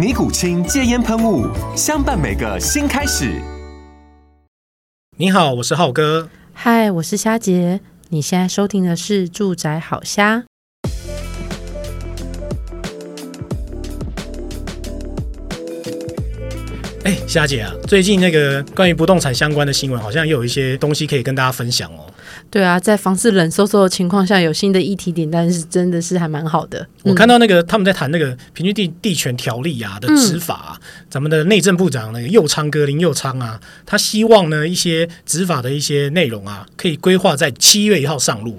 尼古清戒烟喷雾，相伴每个新开始。你好，我是浩哥。嗨，我是虾姐。你现在收听的是《住宅好虾》。哎，虾姐啊，最近那个关于不动产相关的新闻，好像又有一些东西可以跟大家分享哦。对啊，在房市冷飕飕的情况下，有新的议题点，但是真的是还蛮好的。我看到那个他们在谈那个平均地地权条例啊的执法啊，嗯、咱们的内政部长那个右昌哥林右昌啊，他希望呢一些执法的一些内容啊，可以规划在七月一号上路。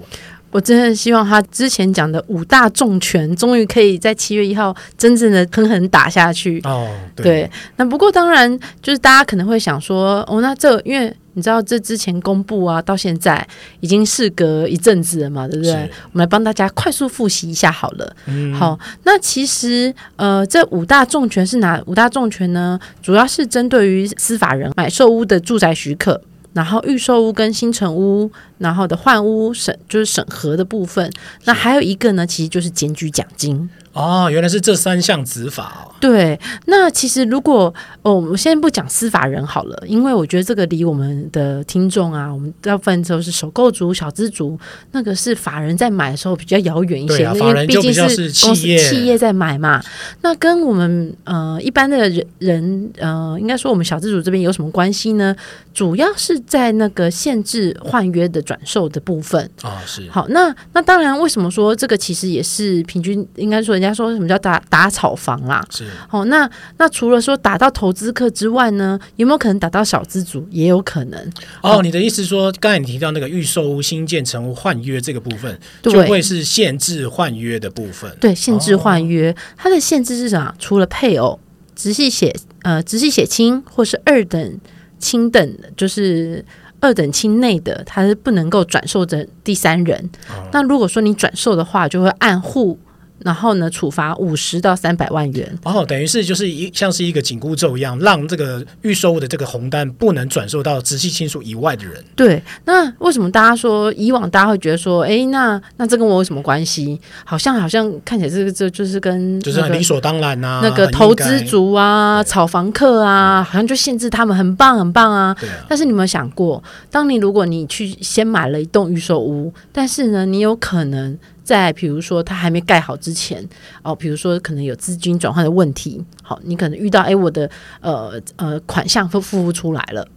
我真的希望他之前讲的五大重拳，终于可以在七月一号真正的狠狠打下去。哦，对，对。那不过当然，就是大家可能会想说，哦，那这因为。你知道这之前公布啊，到现在已经事隔一阵子了嘛，对不对？我们来帮大家快速复习一下好了。嗯、好，那其实呃，这五大重拳是哪五大重拳呢？主要是针对于司法人买售屋的住宅许可，然后预售屋跟新城屋，然后的换屋审就是审核的部分。那还有一个呢，其实就是检举奖金。哦，原来是这三项执法哦。对，那其实如果哦，我们先不讲司法人好了，因为我觉得这个离我们的听众啊，我们大部分都是首购族、小资族，那个是法人在买的时候比较遥远一些，啊、因为毕竟是公司企业在买嘛。那跟我们呃一般的人人呃，应该说我们小资族这边有什么关系呢？主要是在那个限制换约的转售的部分啊、哦，是好。那那当然，为什么说这个其实也是平均应该说。人家说什么叫打打炒房啦？是哦，那那除了说打到投资客之外呢，有没有可能打到小资主？也有可能。哦，哦你的意思说，刚才你提到那个预售屋新建成屋换约这个部分，就会是限制换约的部分。对，限制换约，哦、它的限制是什么？除了配偶、直系血呃直系血亲或是二等亲等，就是二等亲内的，它是不能够转售的第三人。哦、那如果说你转售的话，就会按户。然后呢，处罚五十到三百万元。哦，等于是就是一像是一个紧箍咒一样，让这个预售的这个红单不能转售到直系亲属以外的人。对，那为什么大家说以往大家会觉得说，哎，那那这跟我有什么关系？好像好像看起来这个这就是跟、那个、就是很理所当然呐、啊。那个投资族啊，炒房客啊，好像就限制他们很棒很棒啊。对啊。但是你有没有想过，当你如果你去先买了一栋预售屋，但是呢，你有可能。在比如说它还没盖好之前，哦，比如说可能有资金转换的问题，好，你可能遇到哎，我的呃呃款项都付不出来了，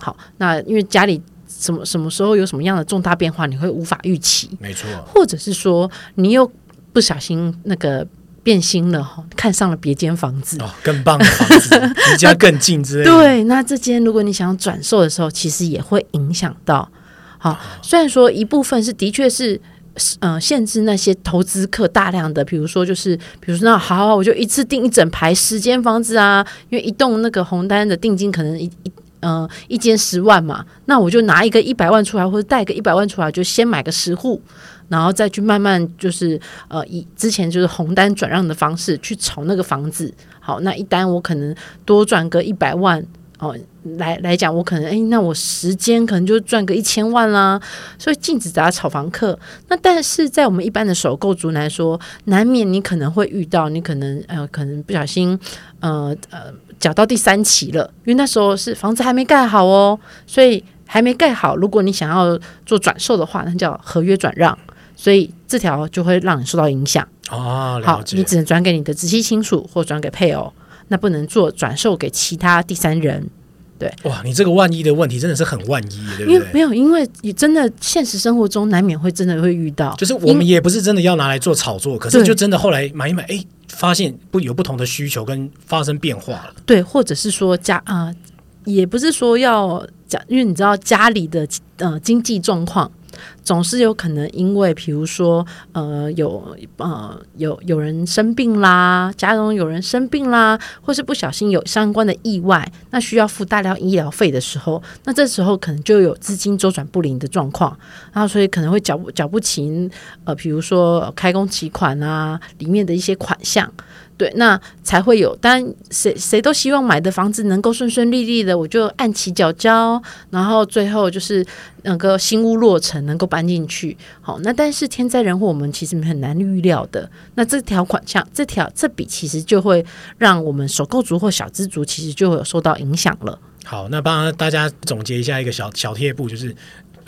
好，那因为家里什么什么时候有什么样的重大变化，你会无法预期，没错，或者是说你又不小心那个变心了哈，看上了别间房子，哦，更棒的房子，离家更近之类的，对，那这间如果你想要转售的时候，其实也会影响到，好，虽然说一部分是的确是。呃，限制那些投资客大量的，比如说就是，比如说那好，好，我就一次订一整排十间房子啊，因为一栋那个红单的定金可能一一呃一间十万嘛，那我就拿一个一百万出来，或者贷个一百万出来，就先买个十户，然后再去慢慢就是呃以之前就是红单转让的方式去炒那个房子，好，那一单我可能多赚个一百万。哦，来来讲，我可能哎，那我时间可能就赚个一千万啦，所以禁止砸炒房客。那但是在我们一般的首购族来说，难免你可能会遇到，你可能呃，可能不小心呃呃缴到第三期了，因为那时候是房子还没盖好哦，所以还没盖好。如果你想要做转售的话，那叫合约转让，所以这条就会让你受到影响。哦，好，你只能转给你的直系亲属或转给配偶。那不能做转售给其他第三人，对，哇，你这个万一的问题真的是很万一，对不对？因为没有，因为你真的现实生活中难免会真的会遇到，就是我们也不是真的要拿来做炒作，可是就真的后来买一买，哎，发现不有不同的需求跟发生变化了。对，或者是说家啊、呃，也不是说要讲，因为你知道家里的呃经济状况。总是有可能，因为比如说，呃，有呃有有人生病啦，家中有人生病啦，或是不小心有相关的意外，那需要付大量医疗费的时候，那这时候可能就有资金周转不灵的状况，然后所以可能会缴缴不清，呃，比如说开工期款啊，里面的一些款项。对，那才会有。但，谁谁都希望买的房子能够顺顺利利的，我就按期缴交，然后最后就是那个新屋落成，能够搬进去。好，那但是天灾人祸，我们其实很难预料的。那这条款项，这条这笔其实就会让我们首购族或小资族其实就会有受到影响了。好，那帮大家总结一下一个小小贴布，就是。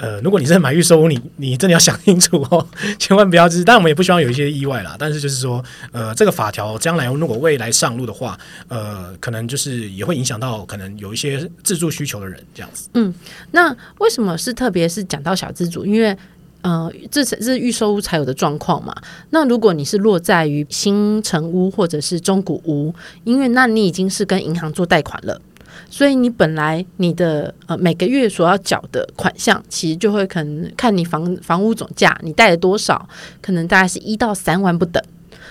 呃，如果你真的买预售屋，你你真的要想清楚哦，千万不要就是，但我们也不希望有一些意外啦。但是就是说，呃，这个法条将来如果未来上路的话，呃，可能就是也会影响到可能有一些自住需求的人这样子。嗯，那为什么是特别是讲到小资主？因为呃，这是这是预售屋才有的状况嘛。那如果你是落在于新成屋或者是中古屋，因为那你已经是跟银行做贷款了。所以你本来你的呃每个月所要缴的款项，其实就会可能看你房房屋总价，你贷了多少，可能大概是一到三万不等。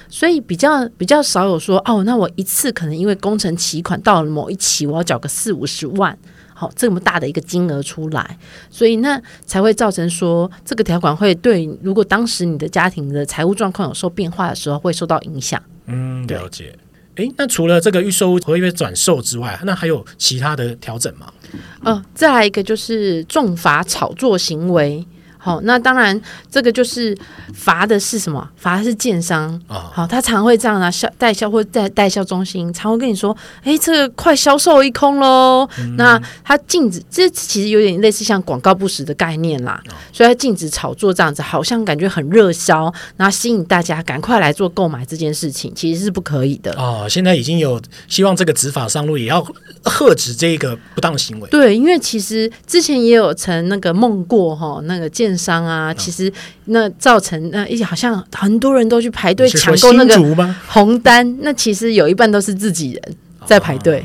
所以比较比较少有说哦，那我一次可能因为工程期款到了某一期，我要缴个四五十万，好、哦、这么大的一个金额出来，所以那才会造成说这个条款会对，如果当时你的家庭的财务状况有受变化的时候，会受到影响。嗯，了解。诶，那除了这个预售合约转售之外，那还有其他的调整吗？嗯、再来一个就是重罚炒作行为。好，那当然，这个就是罚的是什么？罚的是建商。好，他常会这样啊，销代销或在代销中心常会跟你说：“哎，这个快销售一空喽。嗯”那他禁止，这其实有点类似像广告不实的概念啦。哦、所以他禁止炒作这样子，好像感觉很热销，然后吸引大家赶快来做购买这件事情，其实是不可以的。哦，现在已经有希望这个执法上路，也要遏止这个不当行为。对，因为其实之前也有曾那个梦过哈，那个建商啊，其实那造成那一好像很多人都去排队抢购那个红单，那其实有一半都是自己人在排队。哦、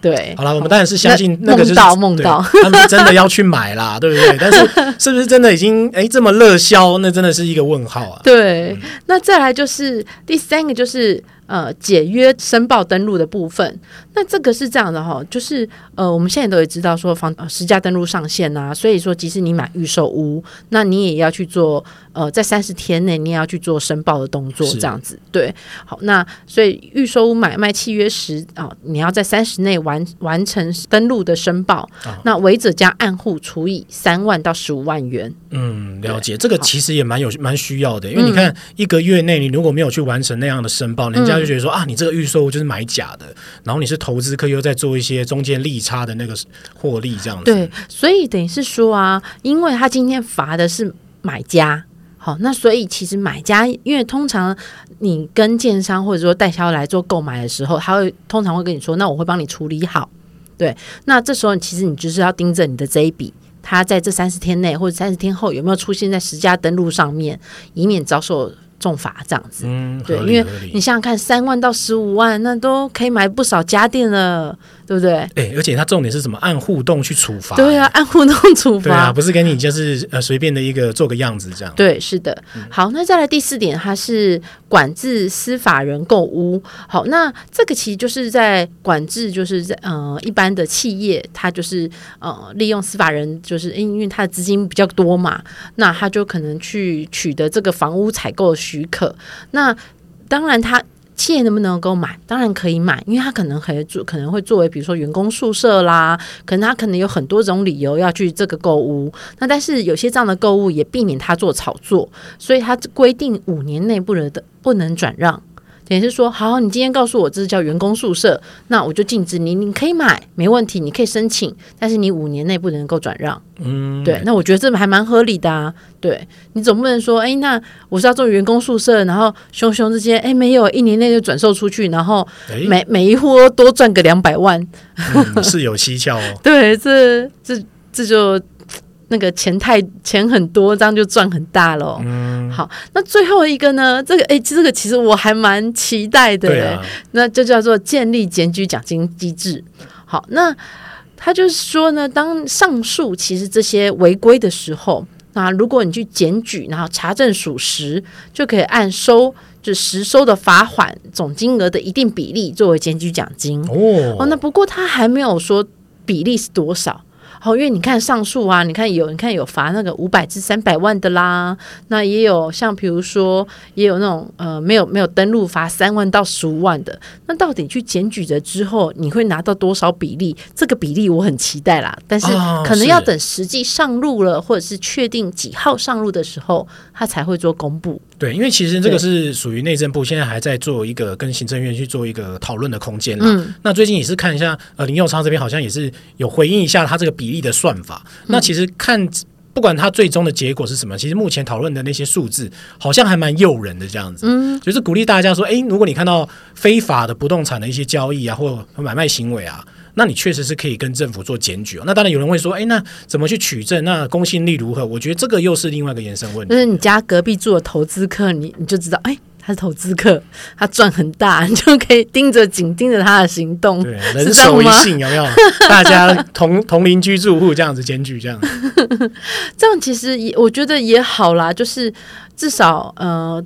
对，好了，我们当然是相信那个就是梦到到，他们真的要去买啦，对不对？但是是不是真的已经哎这么热销？那真的是一个问号啊。对，嗯、那再来就是第三个就是。呃，解约申报登录的部分，那这个是这样的哈，就是呃，我们现在都也知道说房呃实价登录上线啊，所以说即使你买预售屋，那你也要去做呃，在三十天内你也要去做申报的动作，这样子。对。好，那所以预售屋买卖契约时啊、呃，你要在三十内完完成登录的申报，哦、那违者将按户除以三万到十五万元。嗯，了解，这个其实也蛮有蛮需要的，因为你看一个月内你如果没有去完成那样的申报，人家、他。就觉得说啊，你这个预售就是买假的，然后你是投资客，又在做一些中间利差的那个获利，这样子。对，所以等于是说啊，因为他今天罚的是买家，好，那所以其实买家，因为通常你跟建商或者说代销来做购买的时候，他会通常会跟你说，那我会帮你处理好。对，那这时候其实你就是要盯着你的这一笔，他在这三十天内或者三十天后有没有出现在实价登录上面，以免遭受。重罚这样子，嗯，对，因为你想想看，三万到十五万，那都可以买不少家电了。对不对？哎，而且它重点是什么？按互动去处罚。对啊，按互动处罚。对啊，不是给你就是呃随便的一个做个样子这样。对，是的。好，那再来第四点，它是管制司法人购屋。好，那这个其实就是在管制，就是在呃一般的企业，它就是呃利用司法人，就是因为他的资金比较多嘛，那他就可能去取得这个房屋采购许可。那当然他。企业能不能够买？当然可以买，因为他可能可以做，可能会作为比如说员工宿舍啦，可能他可能有很多种理由要去这个购物。那但是有些这样的购物也避免他做炒作，所以他规定五年内不能的不能转让。等于是说，好，你今天告诉我这是叫员工宿舍，那我就禁止你，你可以买，没问题，你可以申请，但是你五年内不能够转让。嗯，对，那我觉得这还蛮合理的啊。对，你总不能说，哎，那我是要做员工宿舍，然后熊熊之间，哎，没有，一年内就转售出去，然后每每一户多赚个两百万，嗯，是有蹊跷哦。对，这这这就。那个钱太钱很多，这样就赚很大喽。嗯，好，那最后一个呢？这个哎，这个其实我还蛮期待的。那就叫做建立检举奖金机制。好，那他就是说呢，当上述其实这些违规的时候，那如果你去检举，然后查证属实，就可以按收就实收的罚款总金额的一定比例作为检举奖金。哦，哦，那不过他还没有说比例是多少。好，因为你看上述啊，你看有，你看有罚那个五百至三百万的啦，那也有像比如说，也有那种呃没有没有登录罚三万到十五万的。那到底去检举了之后，你会拿到多少比例？这个比例我很期待啦，但是可能要等实际上路了，或者是确定几号上路的时候，他才会做公布。对，因为其实这个是属于内政部现在还在做一个跟行政院去做一个讨论的空间啦。嗯，那最近也是看一下，呃，林佑昌这边好像也是有回应一下他这个比例的算法。嗯，那其实看不管他最终的结果是什么，其实目前讨论的那些数字好像还蛮诱人的这样子。嗯，就是鼓励大家说，哎，如果你看到非法的不动产的一些交易啊，或买卖行为啊。那你确实是可以跟政府做检举哦。那当然有人会说，哎，那怎么去取证？那公信力如何？我觉得这个又是另外一个延伸问题。就是你家隔壁住的投资客，你你就知道，哎，他是投资客，他赚很大，你就可以盯着紧盯着他的行动。对，人手一信有没有？大家同同邻居住户这样子检举，这样 这样其实也我觉得也好啦，就是至少呃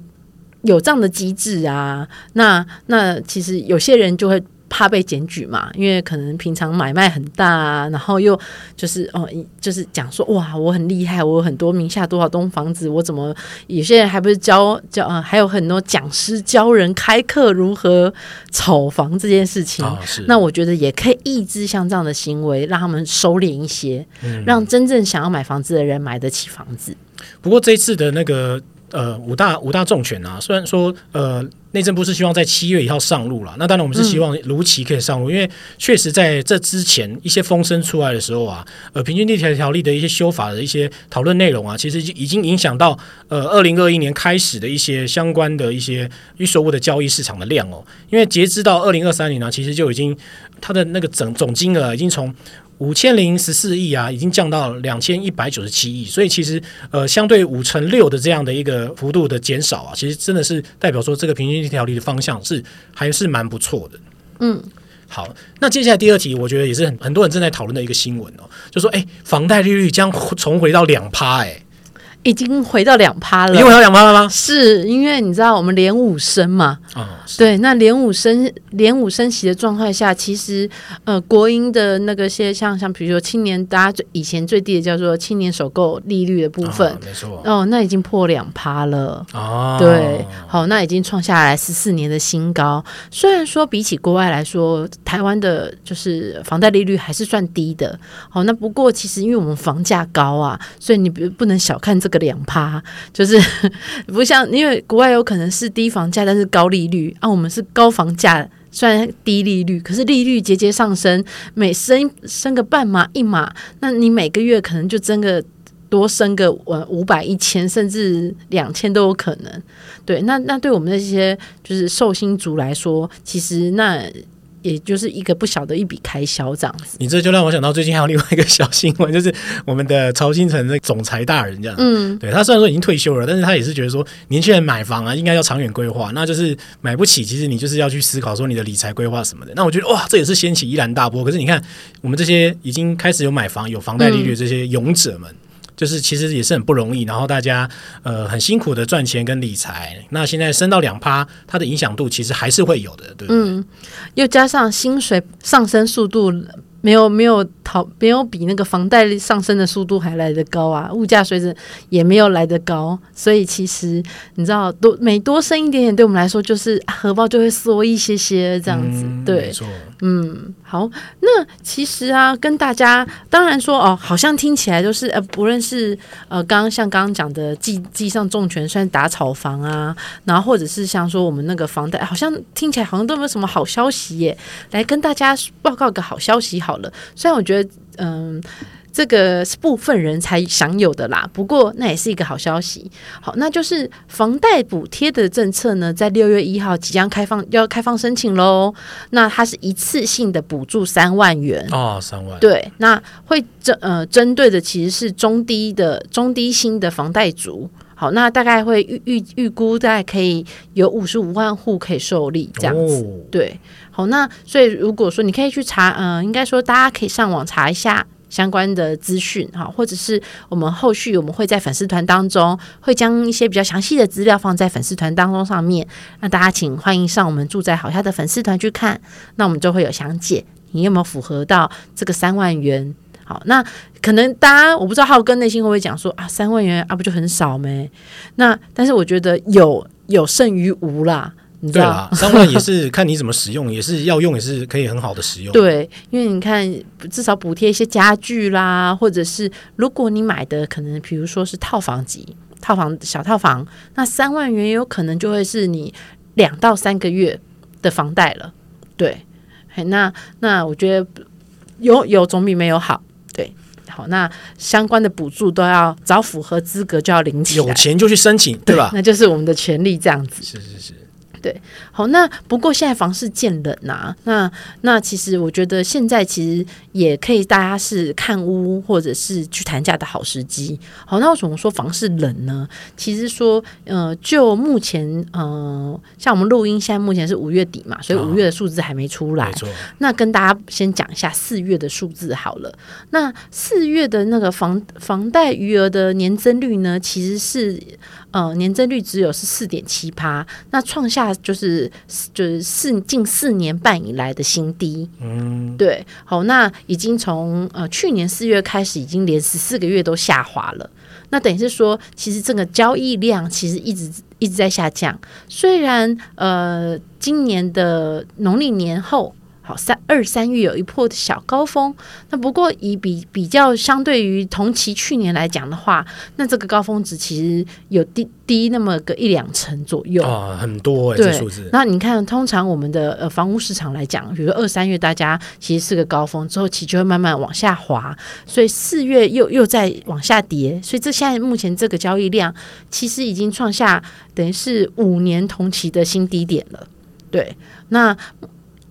有这样的机制啊。那那其实有些人就会。怕被检举嘛？因为可能平常买卖很大啊，然后又就是哦，就是讲说哇，我很厉害，我有很多名下多少栋房子，我怎么有些人还不是教教啊？还有很多讲师教人开课如何炒房这件事情。哦，那我觉得也可以抑制像这样的行为，让他们收敛一些，嗯，让真正想要买房子的人买得起房子。不过这一次的那个呃五大五大重拳啊，虽然说呃。内政部是希望在七月一号上路了，那当然我们是希望如期可以上路，嗯、因为确实在这之前一些风声出来的时候啊，呃，平均地铁条例的一些修法的一些讨论内容啊，其实已经影响到呃二零二一年开始的一些相关的一些预售物的交易市场的量哦，因为截至到二零二三年呢，其实就已经它的那个总总金额已经从五千零十四亿啊，已经降到两千一百九十七亿，所以其实呃，相对五成六的这样的一个幅度的减少啊，其实真的是代表说这个平均地条例的方向是还是蛮不错的。嗯，好，那接下来第二题，我觉得也是很很多人正在讨论的一个新闻哦，就说哎，房贷利率将重回到两趴，哎。已经回到两趴了，已经回到两趴了吗？是因为你知道我们连五升嘛？哦、对，那连五升连五升息的状态下，其实呃，国营的那个些像像比如说青年，大家最以前最低的叫做青年首购利率的部分，哦、没错哦，那已经破两趴了哦。对，好，那已经创下来十四年的新高。虽然说比起国外来说，台湾的就是房贷利率还是算低的。好，那不过其实因为我们房价高啊，所以你不不能小看这个。两趴就是 不像，因为国外有可能是低房价，但是高利率啊。我们是高房价，虽然低利率，可是利率节节上升，每升升个半码一码，那你每个月可能就增个多升个呃五百一千，甚至两千都有可能。对，那那对我们那些就是寿星族来说，其实那。也就是一个不小的一笔开销这样子。你这就让我想到最近还有另外一个小新闻，就是我们的曹新成的总裁大人这样。嗯，对他虽然说已经退休了，但是他也是觉得说年轻人买房啊，应该要长远规划。那就是买不起，其实你就是要去思考说你的理财规划什么的。那我觉得哇，这也是掀起一然大波。可是你看，我们这些已经开始有买房、有房贷利率的这些勇者们。嗯就是其实也是很不容易，然后大家呃很辛苦的赚钱跟理财，那现在升到两趴，它的影响度其实还是会有的，对不对？嗯，又加上薪水上升速度没有没有讨没有比那个房贷上升的速度还来得高啊，物价水准也没有来得高，所以其实你知道多每多升一点点，对我们来说就是荷包就会缩一些些这样子，嗯、对，嗯，好，那其实啊，跟大家当然说哦，好像听起来就是呃，不论是呃，刚刚像刚刚讲的记记上重拳算打草房啊，然后或者是像说我们那个房贷，好像听起来好像都没有什么好消息耶，来跟大家报告个好消息好了。虽然我觉得，嗯，这个是部分人才享有的啦，不过那也是一个好消息。好，那就是房贷补贴的政策呢，在六月一号即将开放，要开放申请喽。那它是一次性的补助三万元哦，三万。对，那会针呃针对的其实是中低的中低薪的房贷族。好，那大概会预预预估大概可以有五十五万户可以受理这样子，哦、对。好，那所以如果说你可以去查，嗯、呃，应该说大家可以上网查一下相关的资讯，哈，或者是我们后续我们会在粉丝团当中会将一些比较详细的资料放在粉丝团当中上面，那大家请欢迎上我们住在好下的粉丝团去看，那我们就会有详解，你有没有符合到这个三万元？好，那可能大家我不知道浩哥内心会不会讲说啊，三万元啊不就很少没？那但是我觉得有有胜于无啦。你知道，对啦，三万也是看你怎么使用，也是要用，也是可以很好的使用。对，因为你看，至少补贴一些家具啦，或者是如果你买的可能，比如说是套房级、套房小套房，那三万元也有可能就会是你两到三个月的房贷了。对，那那我觉得有有总比没有好。对，好，那相关的补助都要找符合资格就要领取，有钱就去申请，对吧？那就是我们的权利，这样子。是是是。对，好，那不过现在房市见冷呐、啊，那那其实我觉得现在其实也可以大家是看屋或者是去谈价的好时机。好，那为什么说房市冷呢？其实说，呃，就目前，呃，像我们录音现在目前是五月底嘛，所以五月的数字还没出来。哦、那跟大家先讲一下四月的数字好了。那四月的那个房房贷余额的年增率呢，其实是。呃，年增率只有是四点七趴，那创下就是就是四近四年半以来的新低。嗯，对，好，那已经从呃去年四月开始，已经连十四个月都下滑了。那等于是说，其实这个交易量其实一直一直在下降。虽然呃，今年的农历年后。好，三二三月有一波的小高峰，那不过以比比较相对于同期去年来讲的话，那这个高峰值其实有低低那么个一两成左右啊，很多哎、欸，这数字。那你看，通常我们的呃房屋市场来讲，比如二三月大家其实是个高峰，之后其实就会慢慢往下滑，所以四月又又在往下跌，所以这现在目前这个交易量其实已经创下等于是五年同期的新低点了，对，那。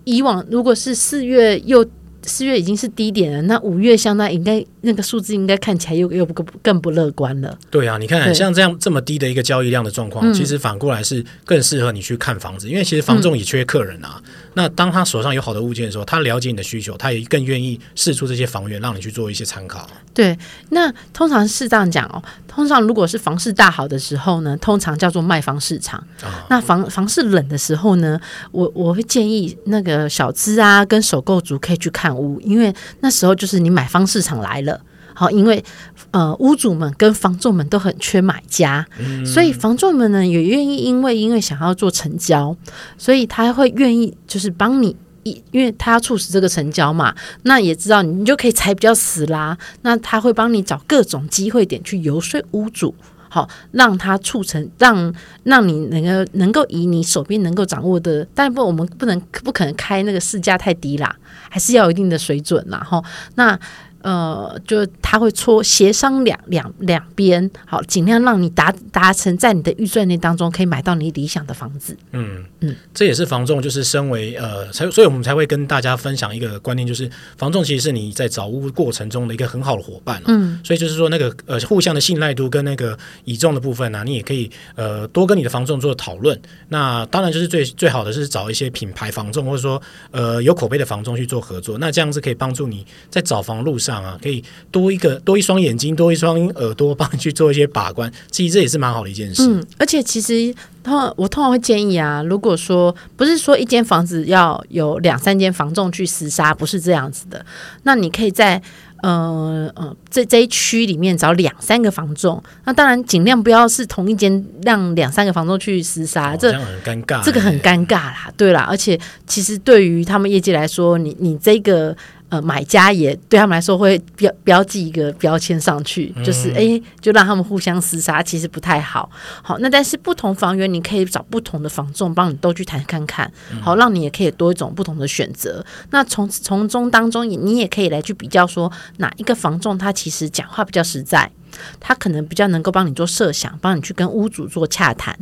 以往如果是四月又四月已经是低点了，那五月相当应该那个数字应该看起来又又不更不乐观了。对啊，你看像这样这么低的一个交易量的状况，其实反过来是更适合你去看房子，嗯、因为其实房仲也缺客人啊。嗯那当他手上有好的物件的时候，他了解你的需求，他也更愿意试出这些房源，让你去做一些参考。对，那通常是这样讲哦。通常如果是房市大好的时候呢，通常叫做卖方市场。啊、那房房市冷的时候呢，我我会建议那个小资啊跟首购族可以去看屋，因为那时候就是你买方市场来了。好，因为呃，屋主们跟房仲们都很缺买家，嗯、所以房仲们呢也愿意，因为因为想要做成交，所以他会愿意就是帮你一，因为他要促使这个成交嘛，那也知道你你就可以踩比较死啦，那他会帮你找各种机会点去游说屋主，好让它促成，让让你能够能够以你手边能够掌握的，但不我们不能不可能开那个市价太低啦，还是要有一定的水准啦，哈，那。呃，就他会搓协商两两两边，好，尽量让你达达成在你的预算内当中可以买到你理想的房子。嗯嗯，嗯这也是房仲，就是身为呃，才所以我们才会跟大家分享一个观念，就是房仲其实是你在找屋过程中的一个很好的伙伴。嗯，所以就是说那个呃互相的信赖度跟那个倚重的部分呢、啊，你也可以呃多跟你的房仲做讨论。那当然就是最最好的是找一些品牌房仲，或者说呃有口碑的房仲去做合作。那这样子可以帮助你在找房路上。上啊，可以多一个多一双眼睛，多一双耳朵，帮你去做一些把关。其实这也是蛮好的一件事。嗯，而且其实通我通常会建议啊，如果说不是说一间房子要有两三间房仲去厮杀，不是这样子的，那你可以在。呃呃，这这一区里面找两三个房仲，那当然尽量不要是同一间，让两三个房仲去厮杀，哦、这很尴尬，这个很尴尬啦，对啦，而且其实对于他们业界来说，你你这个。呃，买家也对他们来说会标标记一个标签上去，嗯、就是哎，就让他们互相厮杀，其实不太好。好，那但是不同房源，你可以找不同的房仲帮你都去谈看看，好，让你也可以多一种不同的选择。嗯、那从从中当中，你也可以来去比较说哪一个房仲他其实讲话比较实在，他可能比较能够帮你做设想，帮你去跟屋主做洽谈。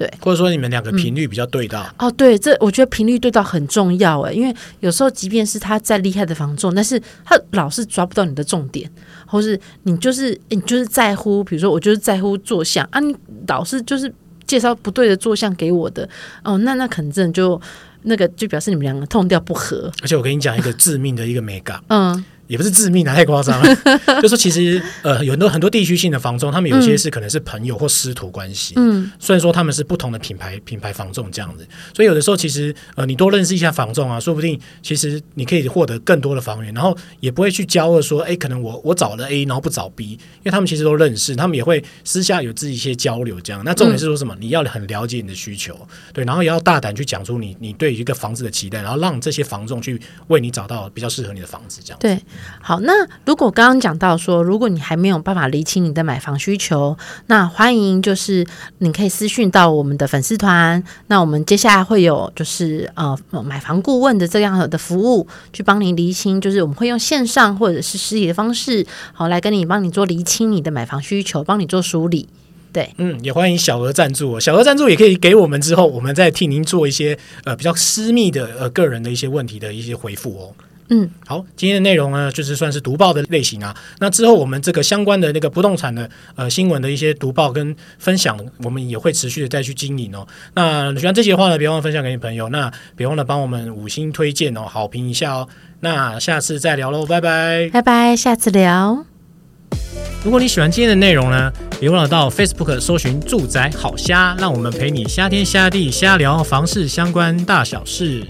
对，或者说你们两个频率比较对到、嗯、哦，对，这我觉得频率对到很重要哎，因为有时候即便是他再厉害的房仲，但是他老是抓不到你的重点，或是你就是你就是在乎，比如说我就是在乎坐相啊，你老是就是介绍不对的坐相给我的哦，那那可能真的就那个就表示你们两个 tone 调不合。而且我跟你讲一个致命的一个美感，嗯。也不是致命的，太夸张了。就说其实呃，有很多很多地区性的房仲，他们有些是可能是朋友或师徒关系。嗯，虽然说他们是不同的品牌品牌房仲这样子，所以有的时候其实呃，你多认识一下房仲啊，说不定其实你可以获得更多的房源，然后也不会去交恶说，哎，可能我我找了 A，然后不找 B，因为他们其实都认识，他们也会私下有自己一些交流这样。那重点是说什么？你要很了解你的需求，对，然后也要大胆去讲出你你对一个房子的期待，然后让这些房仲去为你找到比较适合你的房子这样。对，好，那。如果刚刚讲到说，如果你还没有办法厘清你的买房需求，那欢迎就是你可以私讯到我们的粉丝团。那我们接下来会有就是呃买房顾问的这样的服务，去帮您厘清，就是我们会用线上或者是实体的方式，好来跟你帮你做厘清你的买房需求，帮你做梳理。对，嗯，也欢迎小额赞助，小额赞助也可以给我们之后，我们再替您做一些呃比较私密的呃个人的一些问题的一些回复哦。嗯，好，今天的内容呢，就是算是读报的类型啊。那之后我们这个相关的那个不动产的呃新闻的一些读报跟分享，我们也会持续的再去经营哦。那喜欢这些话呢，别忘了分享给你朋友。那别忘了帮我们五星推荐哦，好评一下哦。那下次再聊喽，拜拜，拜拜，下次聊。如果你喜欢今天的内容呢，别忘了到 Facebook 搜寻“住宅好虾”，让我们陪你虾天虾地虾聊房事相关大小事。